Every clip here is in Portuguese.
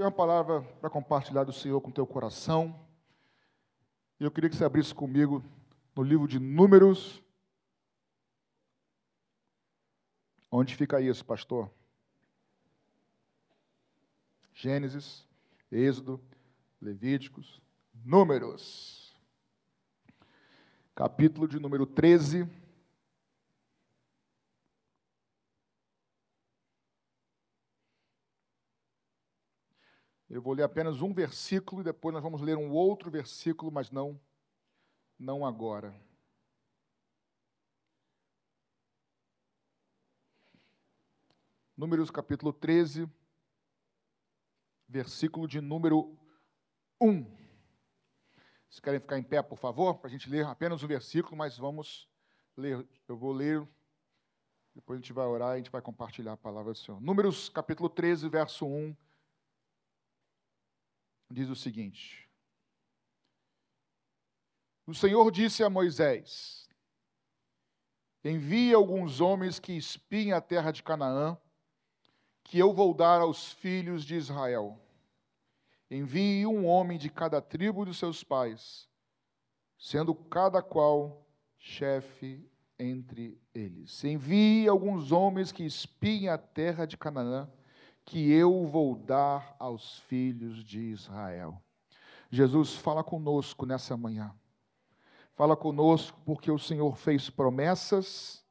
Tem uma palavra para compartilhar do Senhor com teu coração. E eu queria que você abrisse comigo no livro de Números. Onde fica isso, pastor? Gênesis, Êxodo, Levíticos, Números. Capítulo de número 13. Eu vou ler apenas um versículo e depois nós vamos ler um outro versículo, mas não não agora. Números capítulo 13, versículo de número 1. Vocês querem ficar em pé, por favor, para a gente ler apenas o versículo, mas vamos ler. Eu vou ler, depois a gente vai orar e a gente vai compartilhar a palavra do Senhor. Números capítulo 13, verso 1 diz o seguinte: O Senhor disse a Moisés: Envie alguns homens que espiem a terra de Canaã, que eu vou dar aos filhos de Israel. Envie um homem de cada tribo dos seus pais, sendo cada qual chefe entre eles. Envie alguns homens que espiem a terra de Canaã, que eu vou dar aos filhos de Israel. Jesus, fala conosco nessa manhã. Fala conosco porque o Senhor fez promessas,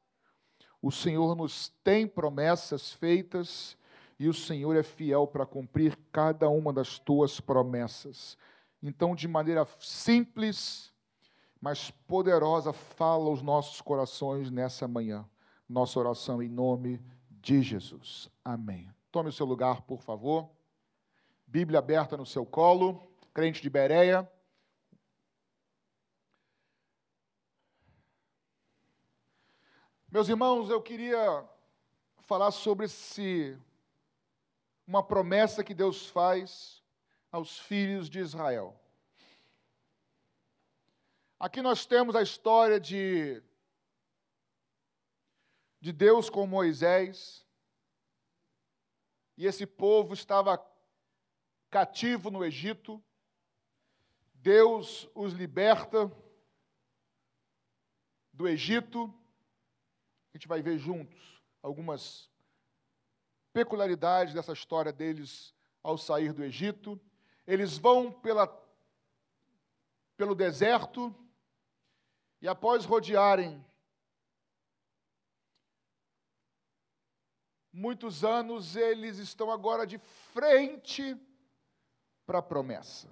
o Senhor nos tem promessas feitas e o Senhor é fiel para cumprir cada uma das tuas promessas. Então, de maneira simples, mas poderosa, fala aos nossos corações nessa manhã. Nossa oração em nome de Jesus. Amém. Tome o seu lugar, por favor. Bíblia aberta no seu colo. Crente de Bereia. Meus irmãos, eu queria falar sobre esse, uma promessa que Deus faz aos filhos de Israel. Aqui nós temos a história de, de Deus com Moisés, e esse povo estava cativo no Egito. Deus os liberta do Egito. A gente vai ver juntos algumas peculiaridades dessa história deles ao sair do Egito. Eles vão pela, pelo deserto e, após rodearem muitos anos, eles estão agora de frente para a promessa.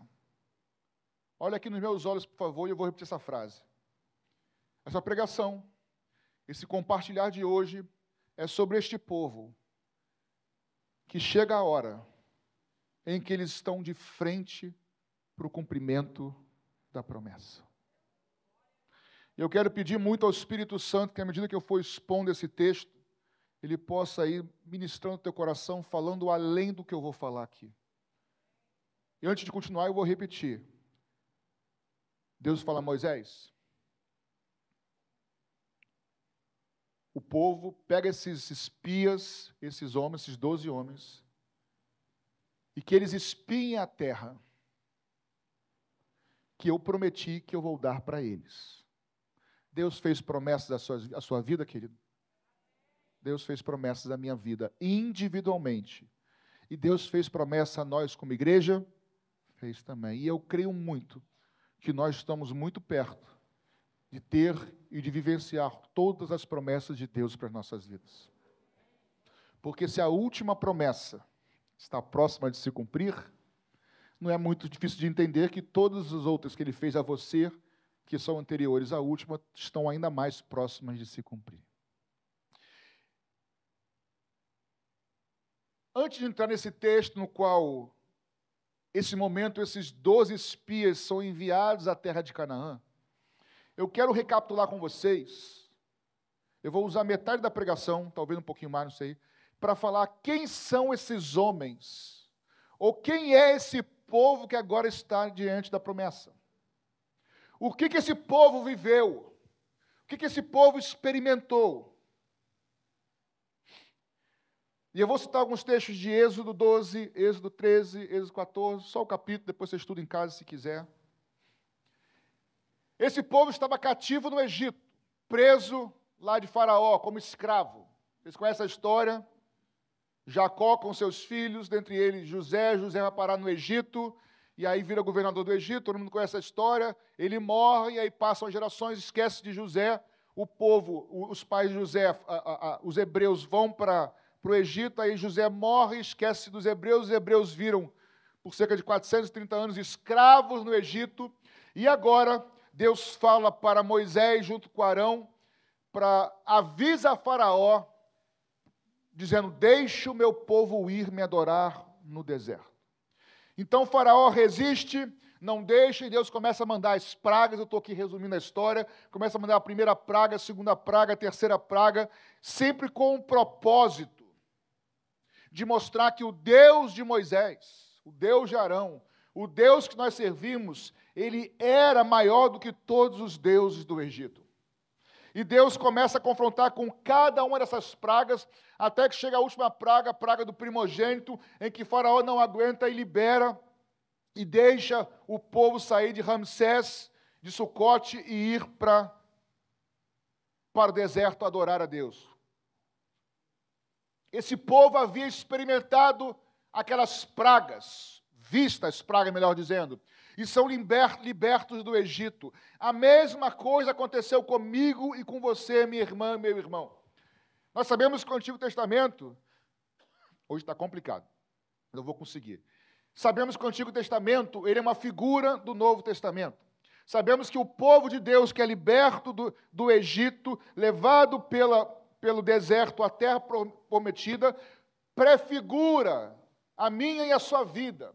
Olha aqui nos meus olhos, por favor, e eu vou repetir essa frase. Essa pregação, esse compartilhar de hoje, é sobre este povo que chega a hora em que eles estão de frente para o cumprimento da promessa. Eu quero pedir muito ao Espírito Santo que, à medida que eu for expondo esse texto, ele possa ir ministrando o teu coração, falando além do que eu vou falar aqui. E antes de continuar, eu vou repetir. Deus fala a Moisés. O povo pega esses espias, esses homens, esses doze homens, e que eles espiem a terra que eu prometi que eu vou dar para eles. Deus fez promessas à sua, à sua vida, querido. Deus fez promessas à minha vida individualmente. E Deus fez promessa a nós como igreja, fez também. E eu creio muito que nós estamos muito perto de ter e de vivenciar todas as promessas de Deus para as nossas vidas. Porque se a última promessa está próxima de se cumprir, não é muito difícil de entender que todas as outras que ele fez a você, que são anteriores à última, estão ainda mais próximas de se cumprir. Antes de entrar nesse texto no qual, esse momento, esses doze espias são enviados à terra de Canaã, eu quero recapitular com vocês. Eu vou usar metade da pregação, talvez um pouquinho mais, não sei, para falar quem são esses homens, ou quem é esse povo que agora está diante da promessa. O que, que esse povo viveu? O que, que esse povo experimentou? E eu vou citar alguns textos de Êxodo 12, Êxodo 13, Êxodo 14, só o capítulo, depois você estuda em casa se quiser. Esse povo estava cativo no Egito, preso lá de Faraó, como escravo. Vocês conhecem a história? Jacó com seus filhos, dentre eles José. José vai parar no Egito, e aí vira governador do Egito. Todo mundo conhece a história. Ele morre, e aí passam gerações, esquece de José. O povo, os pais de José, a, a, a, os hebreus vão para o Egito, aí José morre, esquece dos hebreus. Os hebreus viram por cerca de 430 anos escravos no Egito. E agora Deus fala para Moisés, junto com Arão, para avisa a Faraó, dizendo: Deixe o meu povo ir me adorar no deserto. Então Faraó resiste, não deixa, e Deus começa a mandar as pragas. Eu estou aqui resumindo a história. Começa a mandar a primeira praga, a segunda praga, a terceira praga, sempre com um propósito de mostrar que o Deus de Moisés, o Deus de Arão, o Deus que nós servimos, ele era maior do que todos os deuses do Egito. E Deus começa a confrontar com cada uma dessas pragas, até que chega a última praga, a praga do primogênito, em que Faraó não aguenta e libera e deixa o povo sair de Ramsés, de Sucote e ir para para o deserto adorar a Deus. Esse povo havia experimentado aquelas pragas, vistas pragas, melhor dizendo, e são libertos do Egito. A mesma coisa aconteceu comigo e com você, minha irmã, meu irmão. Nós sabemos que o Antigo Testamento, hoje está complicado, não vou conseguir. Sabemos que o Antigo Testamento ele é uma figura do Novo Testamento. Sabemos que o povo de Deus que é liberto do, do Egito, levado pela, pelo deserto à terra prometida, prefigura a minha e a sua vida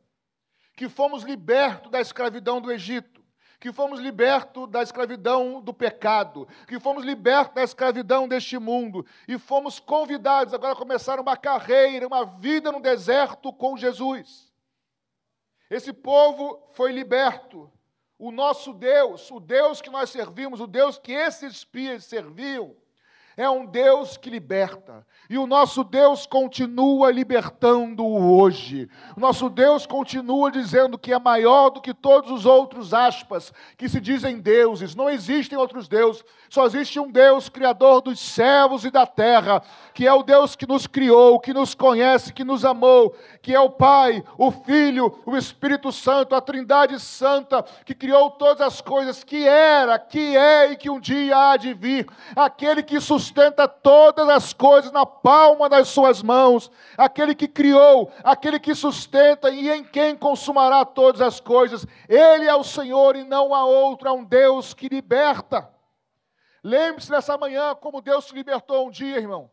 que fomos libertos da escravidão do Egito, que fomos libertos da escravidão do pecado, que fomos libertos da escravidão deste mundo e fomos convidados agora a começar uma carreira, uma vida no deserto com Jesus. Esse povo foi liberto. O nosso Deus, o Deus que nós servimos, o Deus que esses espias serviam, é um Deus que liberta. E o nosso Deus continua libertando hoje. O nosso Deus continua dizendo que é maior do que todos os outros aspas que se dizem deuses. Não existem outros deuses. Só existe um Deus criador dos céus e da terra, que é o Deus que nos criou, que nos conhece, que nos amou, que é o Pai, o Filho, o Espírito Santo, a Trindade Santa, que criou todas as coisas, que era, que é e que um dia há de vir. Aquele que sustenta todas as coisas na palma das suas mãos, aquele que criou, aquele que sustenta e em quem consumará todas as coisas. Ele é o Senhor e não há outro, é um Deus que liberta. Lembre-se nessa manhã como Deus te libertou um dia, irmão.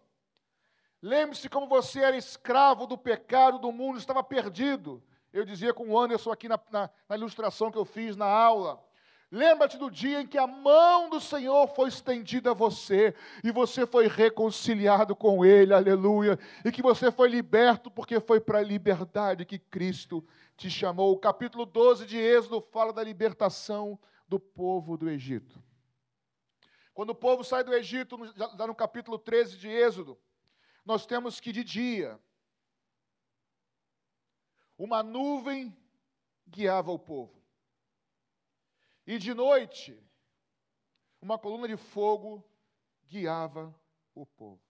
Lembre-se como você era escravo do pecado, do mundo, estava perdido. Eu dizia com o Anderson aqui na, na, na ilustração que eu fiz na aula. Lembra-te do dia em que a mão do Senhor foi estendida a você e você foi reconciliado com Ele, aleluia, e que você foi liberto porque foi para a liberdade que Cristo te chamou. O capítulo 12 de Êxodo fala da libertação do povo do Egito. Quando o povo sai do Egito, já no capítulo 13 de Êxodo, nós temos que de dia uma nuvem guiava o povo. E de noite, uma coluna de fogo guiava o povo.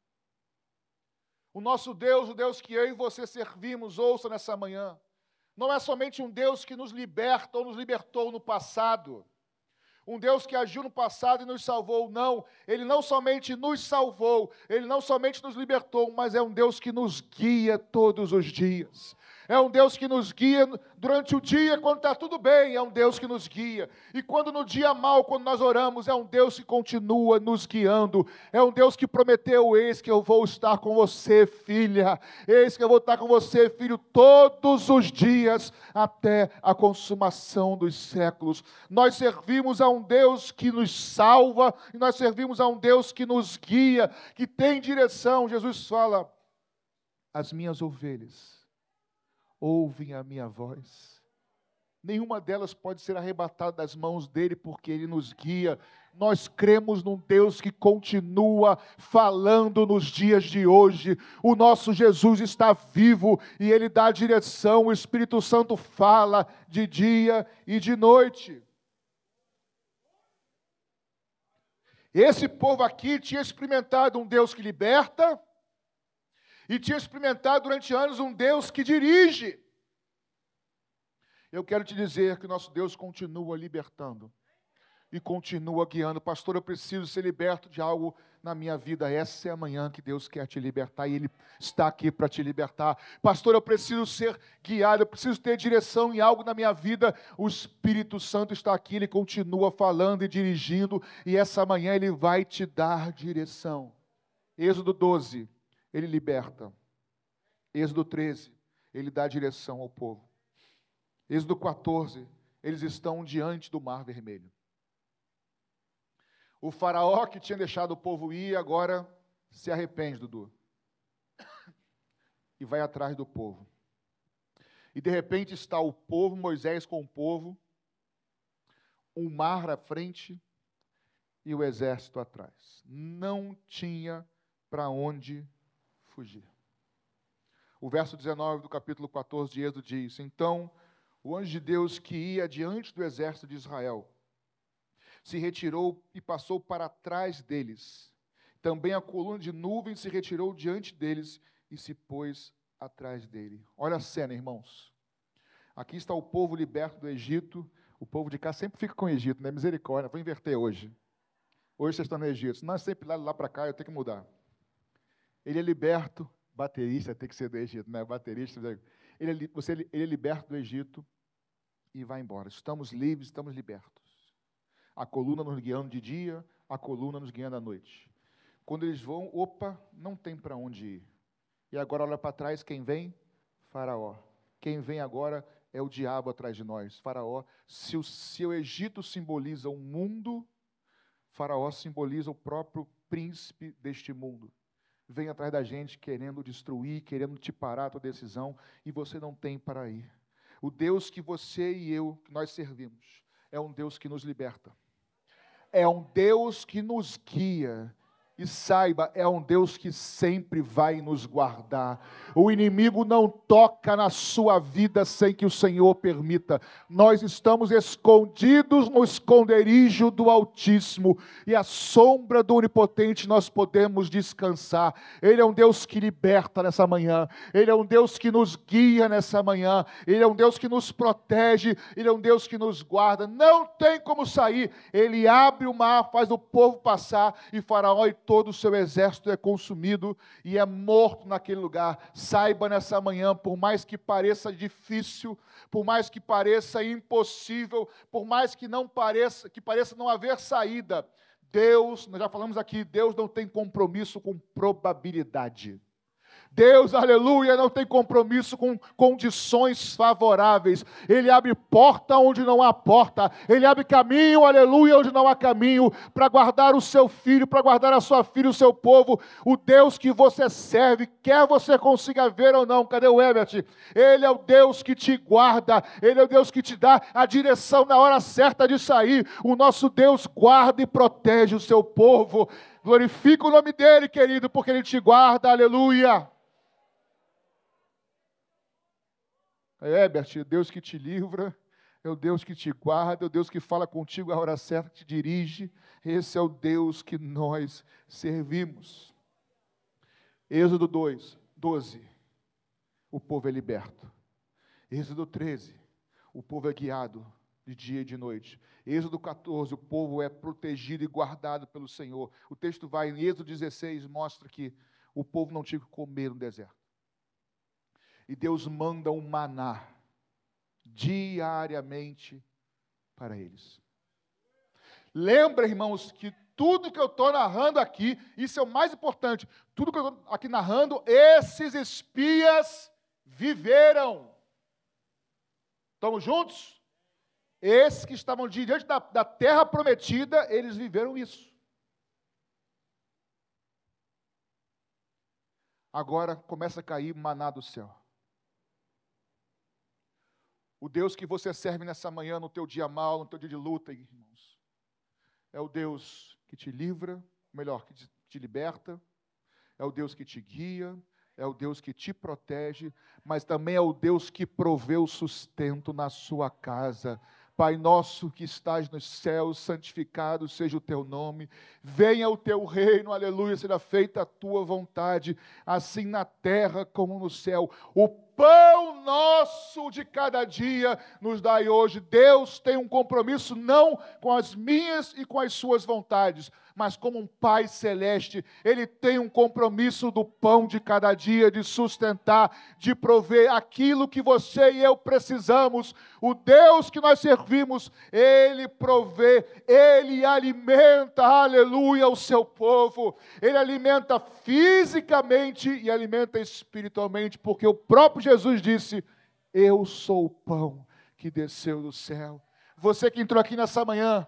O nosso Deus, o Deus que eu e você servimos, ouça nessa manhã, não é somente um Deus que nos liberta ou nos libertou no passado, um Deus que agiu no passado e nos salvou, não. Ele não somente nos salvou, ele não somente nos libertou, mas é um Deus que nos guia todos os dias é um Deus que nos guia durante o dia, quando está tudo bem, é um Deus que nos guia. E quando no dia mal, quando nós oramos, é um Deus que continua nos guiando. É um Deus que prometeu: Eis que eu vou estar com você, filha. Eis que eu vou estar com você, filho, todos os dias, até a consumação dos séculos. Nós servimos a um Deus que nos salva, e nós servimos a um Deus que nos guia, que tem direção. Jesus fala: As minhas ovelhas ouvem a minha voz. nenhuma delas pode ser arrebatada das mãos dele, porque ele nos guia. Nós cremos num Deus que continua falando nos dias de hoje. O nosso Jesus está vivo e ele dá direção. O Espírito Santo fala de dia e de noite. Esse povo aqui tinha experimentado um Deus que liberta e tinha experimentado durante anos um Deus que dirige. Eu quero te dizer que nosso Deus continua libertando e continua guiando. Pastor, eu preciso ser liberto de algo na minha vida. Essa é a manhã que Deus quer te libertar e Ele está aqui para te libertar. Pastor, eu preciso ser guiado, eu preciso ter direção em algo na minha vida. O Espírito Santo está aqui, Ele continua falando e dirigindo, e essa manhã Ele vai te dar direção. Êxodo 12, Ele liberta. Êxodo 13, Ele dá direção ao povo. Êxodo 14, eles estão diante do Mar Vermelho. O faraó que tinha deixado o povo ir, agora se arrepende, Dudu. E vai atrás do povo. E de repente está o povo, Moisés com o povo, um mar à frente e o exército atrás. Não tinha para onde fugir. O verso 19 do capítulo 14 de Êxodo diz: Então o anjo de Deus que ia diante do exército de Israel se retirou e passou para trás deles. Também a coluna de nuvem se retirou diante deles e se pôs atrás dele. Olha a cena, irmãos. Aqui está o povo liberto do Egito. O povo de cá sempre fica com o Egito, né? Misericórdia. Vou inverter hoje. Hoje vocês estão no Egito. Não é sempre lá, lá para cá, eu tenho que mudar. Ele é liberto, baterista tem que ser do Egito, né? Baterista. Ele é, você, ele é liberto do Egito e vai embora. Estamos livres, estamos libertos. A coluna nos guiando de dia, a coluna nos guiando à noite. Quando eles vão, opa, não tem para onde ir. E agora olha para trás, quem vem? Faraó. Quem vem agora é o diabo atrás de nós. Faraó, se o, se o Egito simboliza o mundo, Faraó simboliza o próprio príncipe deste mundo vem atrás da gente querendo destruir, querendo te parar a tua decisão, e você não tem para ir. O Deus que você e eu, que nós servimos, é um Deus que nos liberta. É um Deus que nos guia e saiba, é um Deus que sempre vai nos guardar. O inimigo não toca na sua vida sem que o Senhor permita. Nós estamos escondidos no esconderijo do Altíssimo e a sombra do Onipotente nós podemos descansar. Ele é um Deus que liberta nessa manhã. Ele é um Deus que nos guia nessa manhã. Ele é um Deus que nos protege. Ele é um Deus que nos guarda. Não tem como sair. Ele abre o mar, faz o povo passar e Faraó e todo o seu exército é consumido e é morto naquele lugar. Saiba nessa manhã, por mais que pareça difícil, por mais que pareça impossível, por mais que não pareça, que pareça não haver saída, Deus, nós já falamos aqui, Deus não tem compromisso com probabilidade. Deus, aleluia, não tem compromisso com condições favoráveis. Ele abre porta onde não há porta. Ele abre caminho, aleluia, onde não há caminho, para guardar o seu filho, para guardar a sua filha, o seu povo. O Deus que você serve, quer você consiga ver ou não. Cadê o Ebert? Ele é o Deus que te guarda. Ele é o Deus que te dá a direção na hora certa de sair. O nosso Deus guarda e protege o seu povo. Glorifica o nome dele, querido, porque ele te guarda. Aleluia. É, Herbert, Deus que te livra, é o Deus que te guarda, é o Deus que fala contigo a hora certa, te dirige. Esse é o Deus que nós servimos. Êxodo 2, 12. O povo é liberto. Êxodo 13. O povo é guiado de dia e de noite. Êxodo 14, o povo é protegido e guardado pelo Senhor. O texto vai em Êxodo 16, mostra que o povo não tinha que comer no deserto e Deus manda um maná diariamente para eles. Lembra, irmãos, que tudo que eu estou narrando aqui, isso é o mais importante, tudo que eu estou aqui narrando, esses espias viveram. Estamos juntos? Esses que estavam diante da, da terra prometida, eles viveram isso. Agora começa a cair maná do céu. O Deus que você serve nessa manhã, no teu dia mal, no teu dia de luta, irmãos, é o Deus que te livra, melhor, que te liberta, é o Deus que te guia, é o Deus que te protege, mas também é o Deus que provê o sustento na sua casa. Pai nosso que estás nos céus, santificado seja o teu nome, venha o teu reino, aleluia, seja feita a tua vontade, assim na terra como no céu. O pão nosso de cada dia nos dai hoje. Deus tem um compromisso não com as minhas e com as suas vontades, mas como um Pai celeste, Ele tem um compromisso do pão de cada dia, de sustentar, de prover aquilo que você e eu precisamos. O Deus que nós servimos, Ele provê, Ele alimenta, aleluia, o seu povo. Ele alimenta fisicamente e alimenta espiritualmente, porque o próprio Jesus disse: Eu sou o pão que desceu do céu. Você que entrou aqui nessa manhã,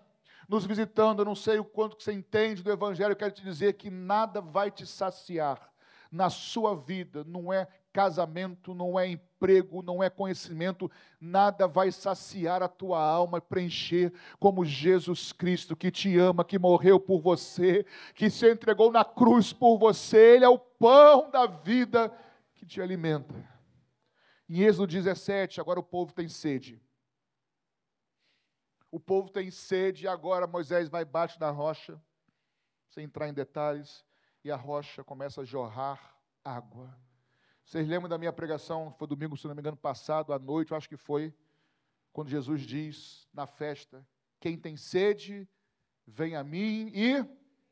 nos visitando, eu não sei o quanto que você entende do Evangelho, eu quero te dizer que nada vai te saciar na sua vida, não é casamento, não é emprego, não é conhecimento, nada vai saciar a tua alma, preencher como Jesus Cristo, que te ama, que morreu por você, que se entregou na cruz por você, Ele é o pão da vida que te alimenta. Em Êxodo 17, agora o povo tem sede. O povo tem sede e agora Moisés vai baixo da rocha, sem entrar em detalhes, e a rocha começa a jorrar água. Vocês lembram da minha pregação, foi domingo, se não me engano, passado, à noite, eu acho que foi, quando Jesus diz na festa: Quem tem sede, vem a mim e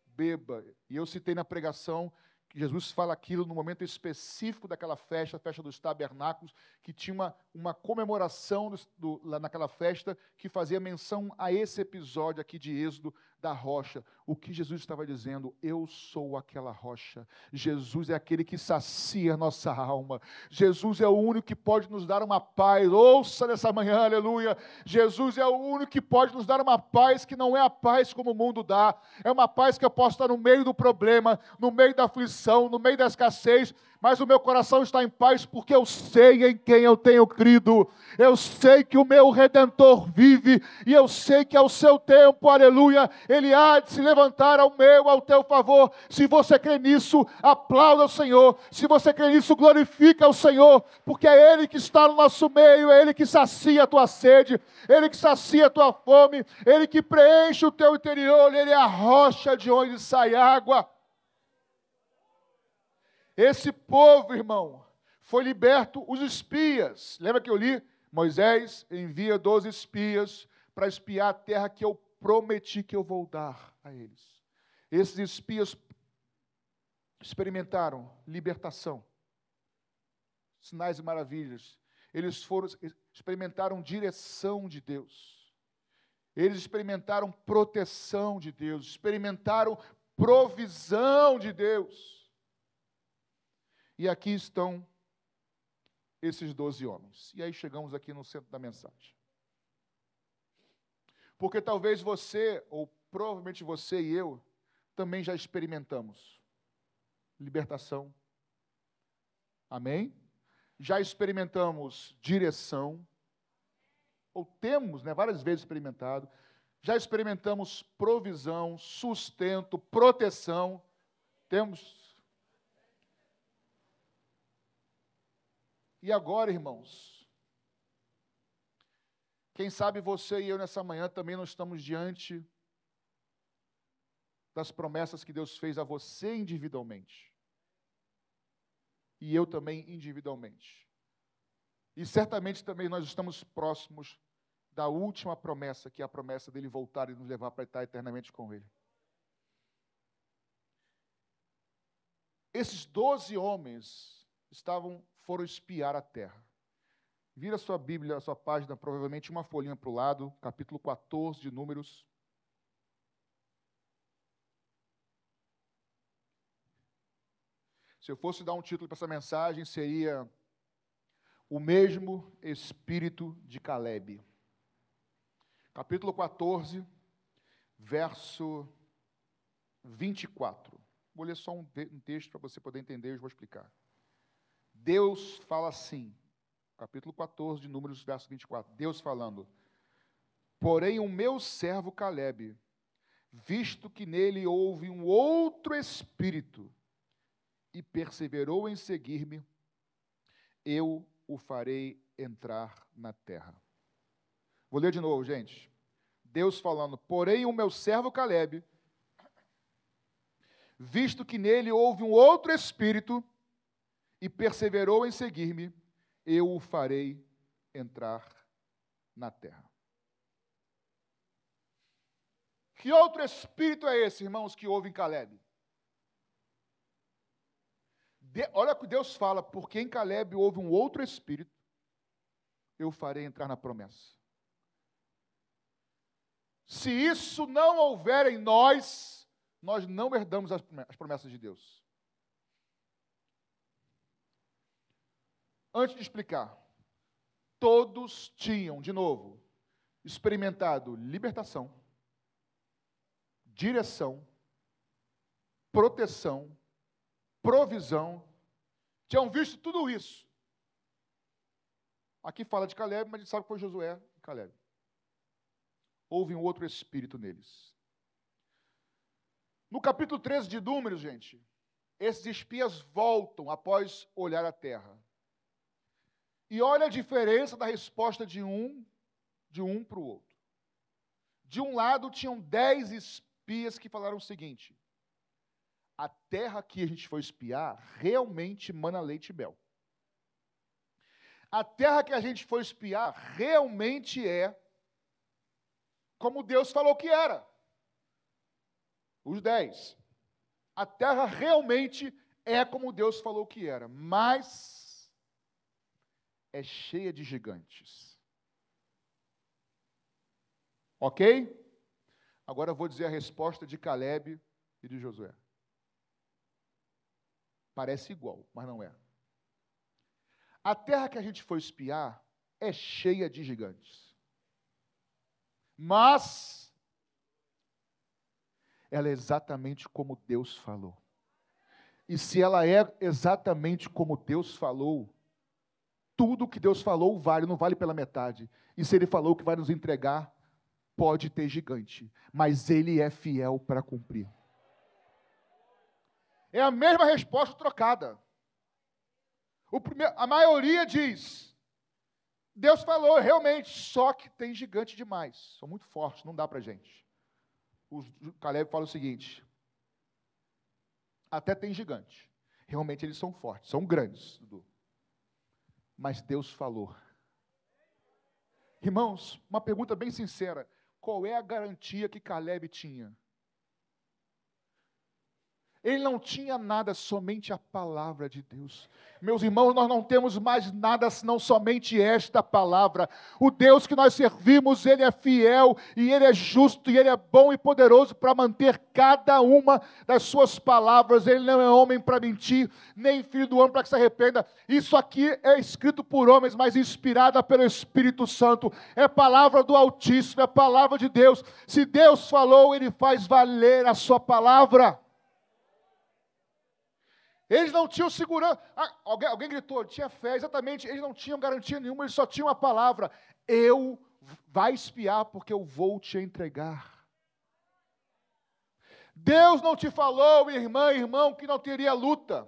beba. E eu citei na pregação Jesus fala aquilo no momento específico daquela festa, a festa dos tabernáculos, que tinha uma, uma comemoração do, do, lá naquela festa que fazia menção a esse episódio aqui de Êxodo, da rocha. O que Jesus estava dizendo? Eu sou aquela rocha. Jesus é aquele que sacia nossa alma. Jesus é o único que pode nos dar uma paz. Ouça nessa manhã, aleluia. Jesus é o único que pode nos dar uma paz que não é a paz como o mundo dá. É uma paz que eu posso estar no meio do problema, no meio da aflição, no meio da escassez, mas o meu coração está em paz porque eu sei em quem eu tenho crido, eu sei que o meu redentor vive e eu sei que ao seu tempo, aleluia, ele há de se levantar ao meu, ao teu favor. Se você crê nisso, aplauda o Senhor. Se você crê nisso, glorifica o Senhor, porque é Ele que está no nosso meio, é Ele que sacia a tua sede, Ele que sacia a tua fome, Ele que preenche o teu interior, Ele é a rocha de onde sai água. Esse povo, irmão, foi liberto os espias. Lembra que eu li? Moisés envia 12 espias para espiar a terra que eu prometi que eu vou dar a eles. Esses espias experimentaram libertação, sinais e maravilhas. Eles foram experimentaram direção de Deus. Eles experimentaram proteção de Deus, experimentaram provisão de Deus. E aqui estão esses doze homens. E aí chegamos aqui no centro da mensagem. Porque talvez você, ou provavelmente você e eu, também já experimentamos libertação. Amém? Já experimentamos direção, ou temos né, várias vezes experimentado, já experimentamos provisão, sustento, proteção. Temos E agora, irmãos, quem sabe você e eu nessa manhã também não estamos diante das promessas que Deus fez a você individualmente. E eu também individualmente. E certamente também nós estamos próximos da última promessa, que é a promessa dele voltar e nos levar para estar eternamente com ele. Esses doze homens estavam foram espiar a terra. Vira sua Bíblia, a sua página, provavelmente uma folhinha para o lado, capítulo 14 de Números. Se eu fosse dar um título para essa mensagem, seria O mesmo Espírito de Caleb. Capítulo 14, verso 24. Vou ler só um, texto para você poder entender, eu vou explicar. Deus fala assim capítulo 14 de Números, verso 24. Deus falando: Porém, o meu servo Caleb, visto que nele houve um outro espírito, e perseverou em seguir-me, eu o farei entrar na terra. Vou ler de novo, gente. Deus falando: Porém, o meu servo Caleb, visto que nele houve um outro espírito, e perseverou em seguir-me, eu o farei entrar na terra. Que outro espírito é esse, irmãos, que houve em Caleb? De, olha o que Deus fala, porque em Caleb houve um outro espírito, eu farei entrar na promessa. Se isso não houver em nós, nós não herdamos as promessas de Deus. Antes de explicar, todos tinham, de novo, experimentado libertação, direção, proteção, provisão, tinham visto tudo isso. Aqui fala de Caleb, mas a gente sabe que foi Josué e Caleb. Houve um outro espírito neles. No capítulo 13 de Números, gente, esses espias voltam após olhar a terra. E olha a diferença da resposta de um, de um para o outro. De um lado tinham dez espias que falaram o seguinte: a terra que a gente foi espiar realmente mana leite e mel. A terra que a gente foi espiar realmente é como Deus falou que era. Os dez. A terra realmente é como Deus falou que era, mas é cheia de gigantes. Ok? Agora eu vou dizer a resposta de Caleb e de Josué. Parece igual, mas não é. A terra que a gente foi espiar é cheia de gigantes. Mas ela é exatamente como Deus falou. E se ela é exatamente como Deus falou, tudo que Deus falou vale, não vale pela metade. E se Ele falou que vai nos entregar, pode ter gigante, mas Ele é fiel para cumprir. É a mesma resposta trocada. Primeiro, a maioria diz: Deus falou realmente, só que tem gigante demais. São muito fortes, não dá para gente. O Caleb fala o seguinte: até tem gigante. Realmente eles são fortes, são grandes. Mas Deus falou. Irmãos, uma pergunta bem sincera: qual é a garantia que Caleb tinha? Ele não tinha nada, somente a palavra de Deus. Meus irmãos, nós não temos mais nada senão somente esta palavra. O Deus que nós servimos, Ele é fiel e Ele é justo e Ele é bom e poderoso para manter cada uma das suas palavras. Ele não é homem para mentir, nem filho do homem para que se arrependa. Isso aqui é escrito por homens, mas inspirada pelo Espírito Santo. É palavra do Altíssimo, é palavra de Deus. Se Deus falou, Ele faz valer a sua palavra. Eles não tinham segurança. Ah, alguém, alguém gritou, tinha fé, exatamente. Eles não tinham garantia nenhuma, eles só tinham a palavra. Eu vai espiar porque eu vou te entregar. Deus não te falou, irmã, irmão, que não teria luta.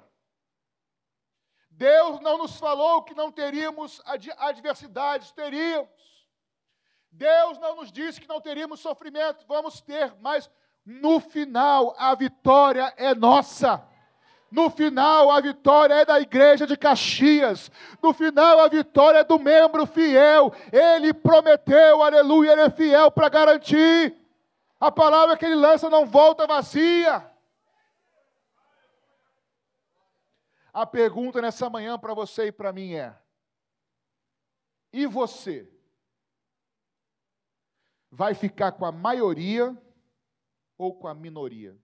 Deus não nos falou que não teríamos adversidades, teríamos. Deus não nos disse que não teríamos sofrimento, vamos ter, mas no final a vitória é nossa. No final, a vitória é da igreja de Caxias. No final, a vitória é do membro fiel. Ele prometeu, aleluia, ele é fiel para garantir. A palavra que ele lança não volta vazia. A pergunta nessa manhã para você e para mim é: e você? Vai ficar com a maioria ou com a minoria?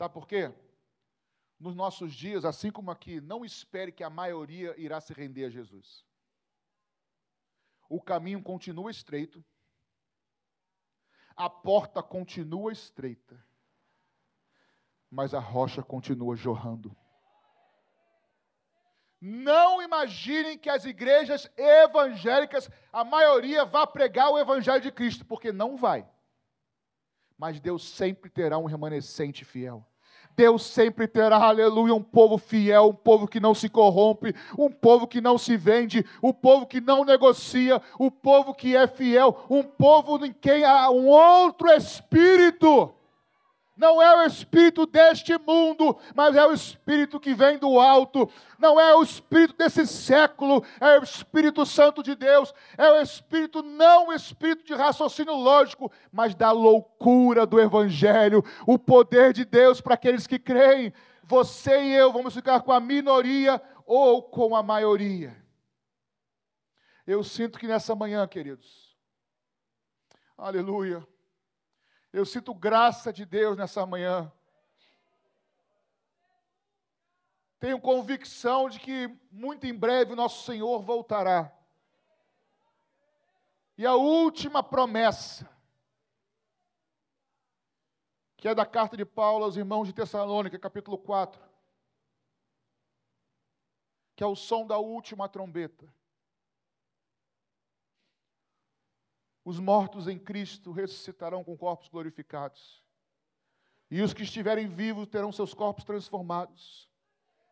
Sabe por quê? Nos nossos dias, assim como aqui, não espere que a maioria irá se render a Jesus. O caminho continua estreito, a porta continua estreita, mas a rocha continua jorrando. Não imaginem que as igrejas evangélicas, a maioria, vá pregar o evangelho de Cristo, porque não vai. Mas Deus sempre terá um remanescente fiel. Deus sempre terá, aleluia, um povo fiel, um povo que não se corrompe, um povo que não se vende, um povo que não negocia, um povo que é fiel, um povo em quem há um outro espírito não é o espírito deste mundo, mas é o espírito que vem do alto, não é o espírito desse século, é o Espírito Santo de Deus, é o espírito, não o espírito de raciocínio lógico, mas da loucura do Evangelho, o poder de Deus para aqueles que creem. Você e eu vamos ficar com a minoria ou com a maioria. Eu sinto que nessa manhã, queridos, aleluia eu sinto graça de Deus nessa manhã. Tenho convicção de que muito em breve o nosso Senhor voltará. E a última promessa, que é da carta de Paulo aos irmãos de Tessalônica, capítulo 4, que é o som da última trombeta. Os mortos em Cristo ressuscitarão com corpos glorificados. E os que estiverem vivos terão seus corpos transformados.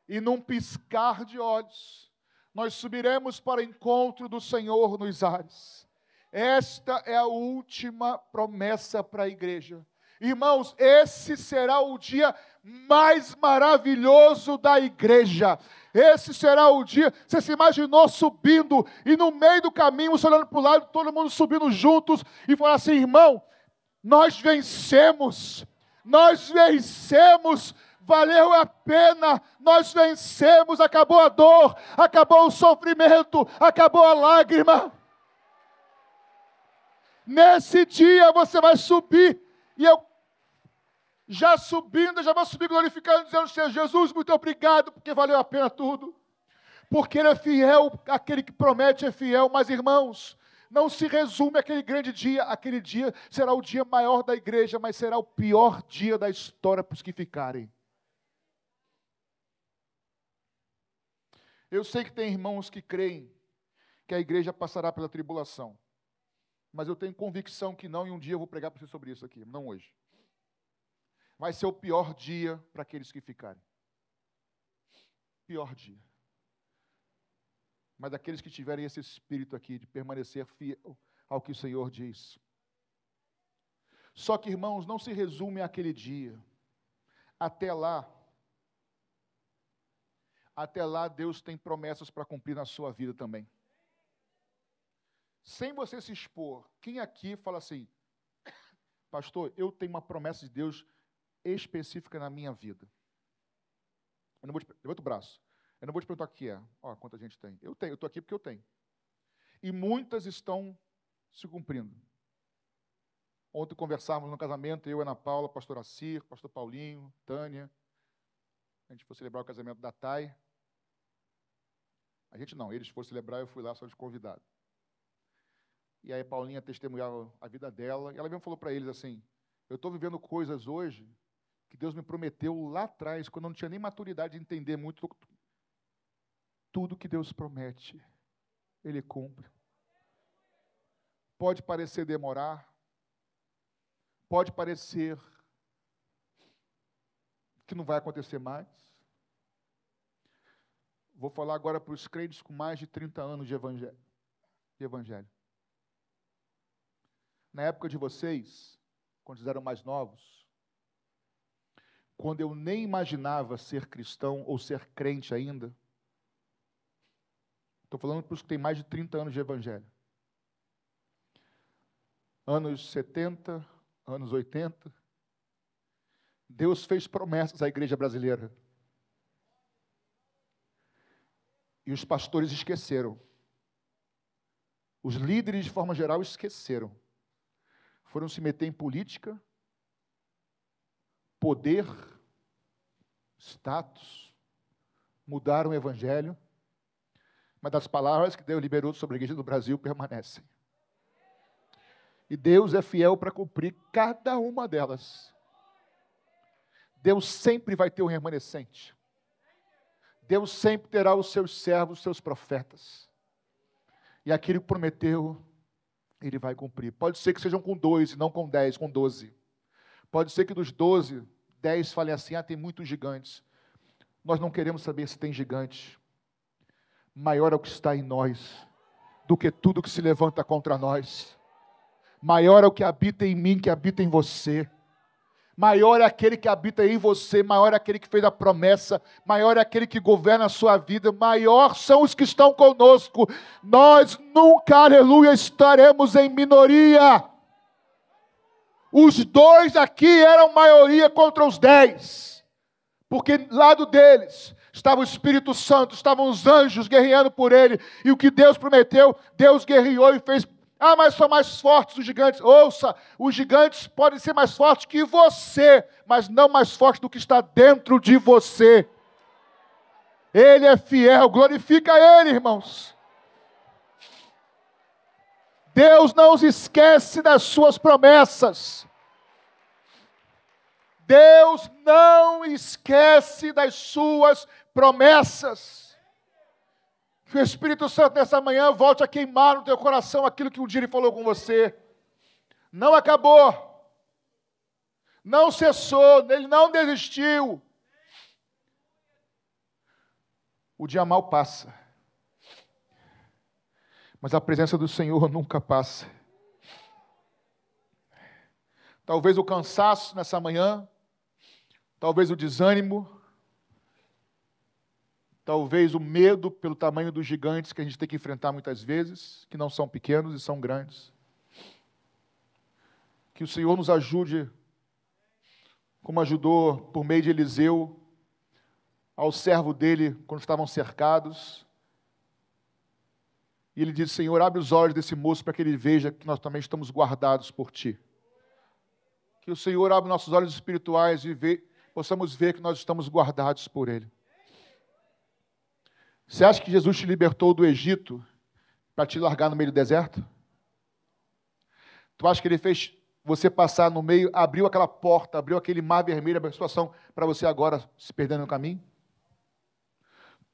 E num piscar de olhos, nós subiremos para o encontro do Senhor nos ares. Esta é a última promessa para a igreja. Irmãos, esse será o dia mais maravilhoso da igreja. Esse será o dia. Você se imaginou subindo e no meio do caminho, você olhando para o lado, todo mundo subindo juntos e falar assim: irmão, nós vencemos, nós vencemos, valeu a pena, nós vencemos, acabou a dor, acabou o sofrimento, acabou a lágrima. Nesse dia você vai subir, e eu já subindo, já vai subir glorificando, dizendo: Jesus, muito obrigado, porque valeu a pena tudo. Porque Ele é fiel, aquele que promete é fiel, mas irmãos, não se resume aquele grande dia, aquele dia será o dia maior da igreja, mas será o pior dia da história para os que ficarem. Eu sei que tem irmãos que creem que a igreja passará pela tribulação, mas eu tenho convicção que não, e um dia eu vou pregar para você sobre isso aqui, não hoje vai ser o pior dia para aqueles que ficarem. Pior dia. Mas daqueles que tiverem esse espírito aqui de permanecer fiel ao que o Senhor diz. Só que, irmãos, não se resume àquele dia. Até lá, até lá Deus tem promessas para cumprir na sua vida também. Sem você se expor, quem aqui fala assim, pastor, eu tenho uma promessa de Deus específica na minha vida. Eu não vou te, levanta o braço. Eu não vou te perguntar o que é. Ó, quanta gente tem. Eu tenho, eu estou aqui porque eu tenho. E muitas estão se cumprindo. Ontem conversávamos no casamento, eu, Ana Paula, pastor Assir, pastor Paulinho, Tânia. A gente foi celebrar o casamento da Thay. A gente não, eles foram celebrar, eu fui lá só de convidado. E aí Paulinha testemunhava a vida dela, e ela mesmo falou para eles assim: Eu estou vivendo coisas hoje que Deus me prometeu lá atrás, quando eu não tinha nem maturidade de entender muito. Tudo que Deus promete, Ele cumpre. Pode parecer demorar, pode parecer que não vai acontecer mais. Vou falar agora para os crentes com mais de 30 anos de evangelho. De evangelho. Na época de vocês, quando eram mais novos, quando eu nem imaginava ser cristão ou ser crente ainda. Estou falando para os que têm mais de 30 anos de evangelho. Anos 70, anos 80. Deus fez promessas à igreja brasileira. E os pastores esqueceram. Os líderes, de forma geral, esqueceram. Foram se meter em política, poder, status, mudaram o evangelho, mas das palavras que Deus liberou sobre a igreja do Brasil permanecem. E Deus é fiel para cumprir cada uma delas. Deus sempre vai ter um remanescente. Deus sempre terá os seus servos, os seus profetas. E aquilo que prometeu, ele vai cumprir. Pode ser que sejam com dois, não com dez, com doze. Pode ser que dos doze, dez falem assim: ah, tem muitos gigantes. Nós não queremos saber se tem gigante. Maior é o que está em nós do que tudo que se levanta contra nós. Maior é o que habita em mim que habita em você. Maior é aquele que habita em você, maior é aquele que fez a promessa, maior é aquele que governa a sua vida, maior são os que estão conosco. Nós nunca, aleluia, estaremos em minoria. Os dois aqui eram maioria contra os dez, porque lado deles estava o Espírito Santo, estavam os anjos guerreando por ele, e o que Deus prometeu, Deus guerreou e fez ah, mas são mais fortes os gigantes. Ouça, os gigantes podem ser mais fortes que você, mas não mais fortes do que está dentro de você. Ele é fiel, glorifica Ele, irmãos. Deus não se esquece das suas promessas. Deus não esquece das suas promessas. Que o Espírito Santo nessa manhã volte a queimar no teu coração aquilo que um dia ele falou com você. Não acabou. Não cessou, ele não desistiu. O dia mal passa. Mas a presença do Senhor nunca passa. Talvez o cansaço nessa manhã, talvez o desânimo, Talvez o medo pelo tamanho dos gigantes que a gente tem que enfrentar muitas vezes, que não são pequenos e são grandes. Que o Senhor nos ajude, como ajudou por meio de Eliseu, ao servo dele quando estavam cercados. E ele disse: Senhor, abre os olhos desse moço para que ele veja que nós também estamos guardados por ti. Que o Senhor abra nossos olhos espirituais e vê, possamos ver que nós estamos guardados por ele. Você acha que Jesus te libertou do Egito para te largar no meio do deserto? Tu acha que ele fez você passar no meio, abriu aquela porta, abriu aquele mar vermelho, abriu a situação para você agora se perder no caminho?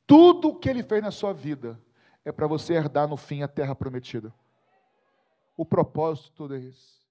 Tudo o que ele fez na sua vida é para você herdar no fim a terra prometida. O propósito todo é esse.